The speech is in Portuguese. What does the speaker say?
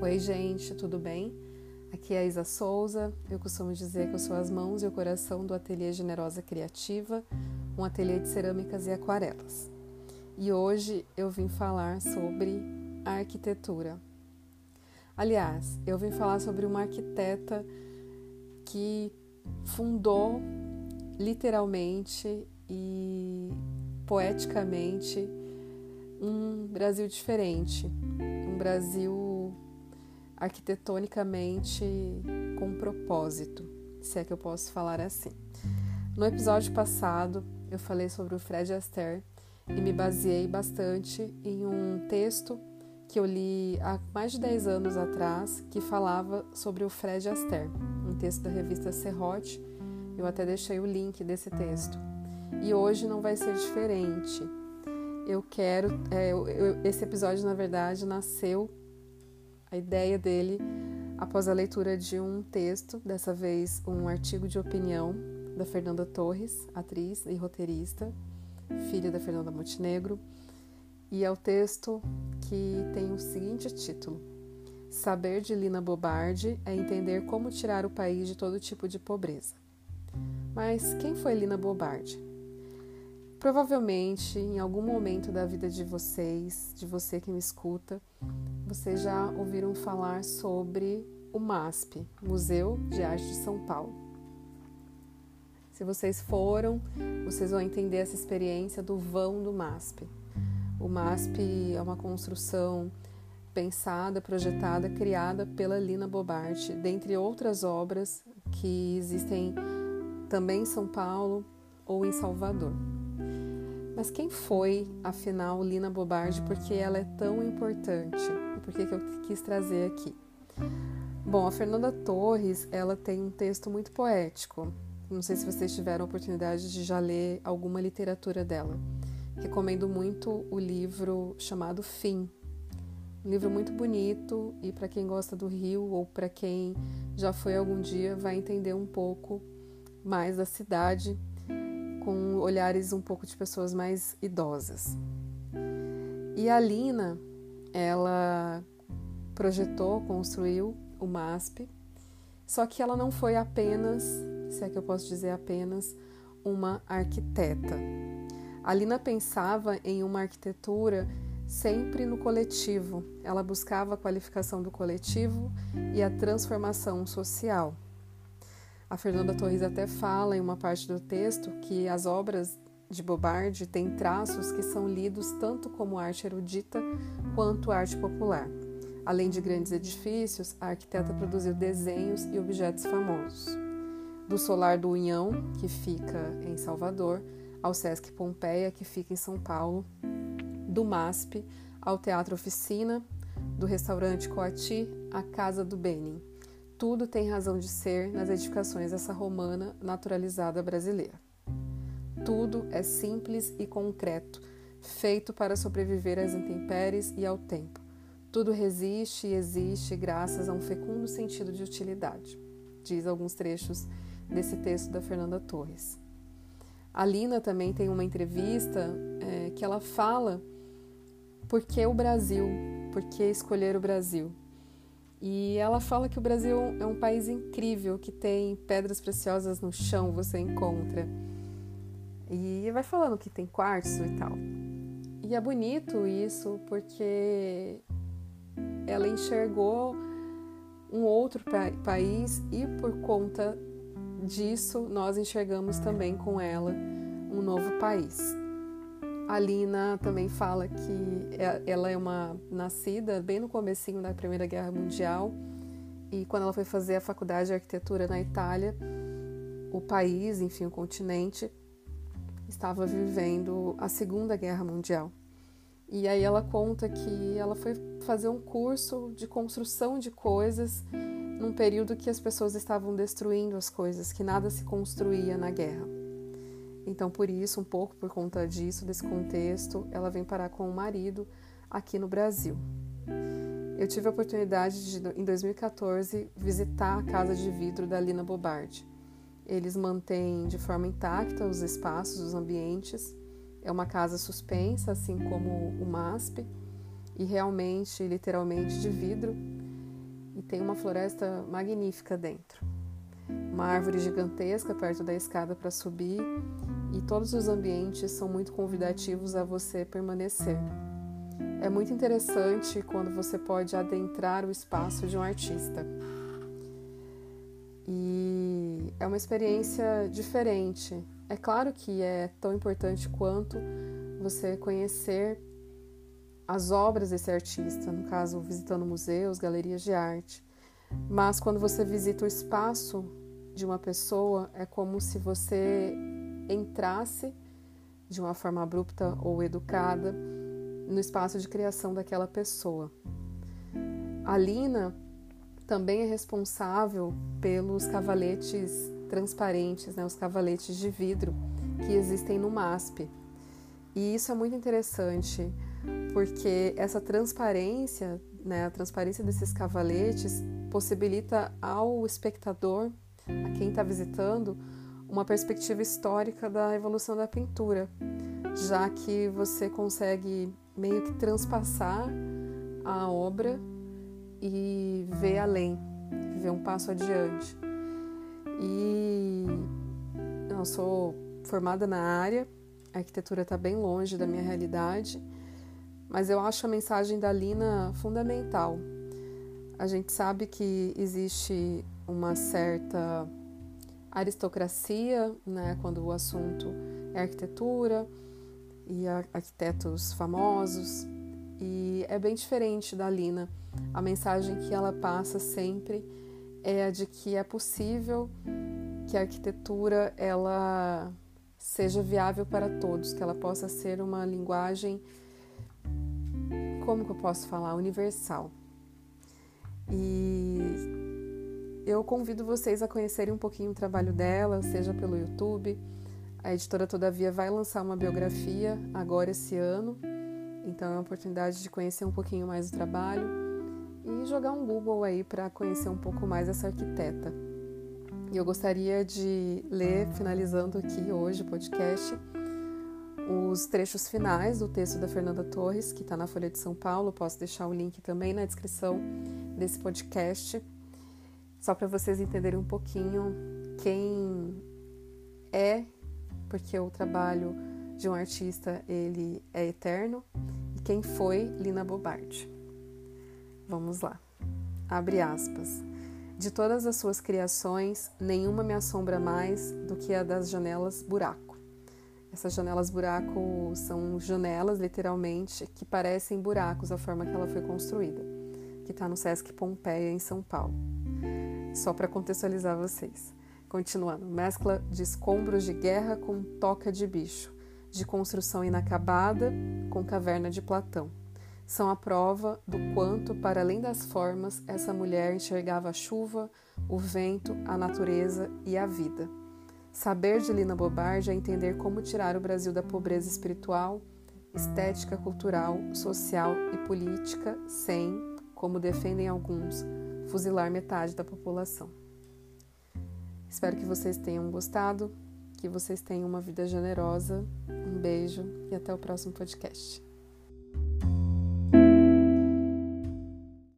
Oi, gente, tudo bem? Aqui é a Isa Souza. Eu costumo dizer que eu sou as mãos e o coração do Ateliê Generosa Criativa, um ateliê de cerâmicas e aquarelas. E hoje eu vim falar sobre arquitetura. Aliás, eu vim falar sobre uma arquiteta que fundou literalmente e poeticamente um Brasil diferente, um Brasil arquitetonicamente com propósito, se é que eu posso falar assim. No episódio passado, eu falei sobre o Fred Astaire e me baseei bastante em um texto que eu li há mais de 10 anos atrás, que falava sobre o Fred Astaire, um texto da revista Serrote. Eu até deixei o link desse texto. E hoje não vai ser diferente eu quero. É, eu, esse episódio, na verdade, nasceu a ideia dele após a leitura de um texto, dessa vez um artigo de opinião da Fernanda Torres, atriz e roteirista, filha da Fernanda Montenegro, e é o texto que tem o seguinte título: Saber de Lina Bobardi é entender como tirar o país de todo tipo de pobreza. Mas quem foi Lina Bobardi? Provavelmente, em algum momento da vida de vocês, de você que me escuta, vocês já ouviram falar sobre o MASP, Museu de Arte de São Paulo. Se vocês foram, vocês vão entender essa experiência do vão do MASP. O MASP é uma construção pensada, projetada, criada pela Lina Bobardi, dentre outras obras que existem também em São Paulo ou em Salvador. Mas quem foi, afinal, Lina Bobardi? Por que ela é tão importante? E por que, que eu quis trazer aqui? Bom, a Fernanda Torres, ela tem um texto muito poético. Não sei se vocês tiveram a oportunidade de já ler alguma literatura dela. Recomendo muito o livro chamado Fim. Um livro muito bonito e para quem gosta do Rio ou para quem já foi algum dia vai entender um pouco mais da cidade com olhares um pouco de pessoas mais idosas. E a Lina, ela projetou, construiu o MASP, só que ela não foi apenas, se é que eu posso dizer apenas, uma arquiteta. A Lina pensava em uma arquitetura sempre no coletivo. Ela buscava a qualificação do coletivo e a transformação social. A Fernanda Torres até fala em uma parte do texto que as obras de Bobardi têm traços que são lidos tanto como arte erudita quanto arte popular. Além de grandes edifícios, a arquiteta produziu desenhos e objetos famosos. Do Solar do Unhão, que fica em Salvador, ao Sesc Pompeia, que fica em São Paulo, do MASP ao Teatro Oficina, do restaurante Coati à Casa do Benin. Tudo tem razão de ser nas edificações dessa romana naturalizada brasileira. Tudo é simples e concreto, feito para sobreviver às intempéries e ao tempo. Tudo resiste e existe graças a um fecundo sentido de utilidade, diz alguns trechos desse texto da Fernanda Torres. A Lina também tem uma entrevista é, que ela fala por que o Brasil, por que escolher o Brasil. E ela fala que o Brasil é um país incrível, que tem pedras preciosas no chão, você encontra. E vai falando que tem quartzo e tal. E é bonito isso porque ela enxergou um outro pa país e por conta disso nós enxergamos também com ela um novo país. A Lina também fala que é, ela é uma nascida bem no comecinho da Primeira Guerra Mundial e quando ela foi fazer a faculdade de arquitetura na Itália, o país, enfim, o continente estava vivendo a Segunda Guerra Mundial. E aí ela conta que ela foi fazer um curso de construção de coisas num período que as pessoas estavam destruindo as coisas, que nada se construía na guerra. Então, por isso, um pouco por conta disso, desse contexto, ela vem parar com o marido aqui no Brasil. Eu tive a oportunidade de, em 2014, visitar a casa de vidro da Lina Bobardi. Eles mantêm de forma intacta os espaços, os ambientes. É uma casa suspensa, assim como o MASP, e realmente, literalmente, de vidro. e tem uma floresta magnífica dentro. Uma árvore gigantesca perto da escada para subir e todos os ambientes são muito convidativos a você permanecer. É muito interessante quando você pode adentrar o espaço de um artista. E é uma experiência diferente. É claro que é tão importante quanto você conhecer as obras desse artista, no caso, visitando museus, galerias de arte. Mas quando você visita o espaço de uma pessoa, é como se você entrasse de uma forma abrupta ou educada no espaço de criação daquela pessoa. A Lina também é responsável pelos cavaletes transparentes, né, os cavaletes de vidro que existem no MASP. E isso é muito interessante, porque essa transparência, né, a transparência desses cavaletes possibilita ao espectador, a quem está visitando, uma perspectiva histórica da evolução da pintura, já que você consegue meio que transpassar a obra e ver além, ver um passo adiante. E eu sou formada na área, a arquitetura está bem longe da minha realidade, mas eu acho a mensagem da Lina fundamental. A gente sabe que existe uma certa aristocracia, né, quando o assunto é arquitetura e arquitetos famosos, e é bem diferente da Lina. A mensagem que ela passa sempre é a de que é possível que a arquitetura ela seja viável para todos, que ela possa ser uma linguagem como que eu posso falar, universal. E eu convido vocês a conhecerem um pouquinho o trabalho dela, seja pelo YouTube. A editora Todavia vai lançar uma biografia agora esse ano, então é uma oportunidade de conhecer um pouquinho mais o trabalho e jogar um Google aí para conhecer um pouco mais essa arquiteta. E eu gostaria de ler, finalizando aqui hoje o podcast, os trechos finais do texto da Fernanda Torres, que está na Folha de São Paulo. Posso deixar o link também na descrição desse podcast só para vocês entenderem um pouquinho quem é, porque o trabalho de um artista ele é eterno, e quem foi Lina Bobardi. Vamos lá. Abre aspas. De todas as suas criações, nenhuma me assombra mais do que a das janelas buraco. Essas janelas buraco são janelas, literalmente, que parecem buracos a forma que ela foi construída, que está no Sesc Pompeia, em São Paulo só para contextualizar vocês. Continuando, mescla de escombros de guerra com toca de bicho, de construção inacabada com caverna de Platão. São a prova do quanto, para além das formas, essa mulher enxergava a chuva, o vento, a natureza e a vida. Saber de Lina Bobardi é entender como tirar o Brasil da pobreza espiritual, estética, cultural, social e política sem, como defendem alguns, fuzilar metade da população. Espero que vocês tenham gostado, que vocês tenham uma vida generosa. Um beijo e até o próximo podcast.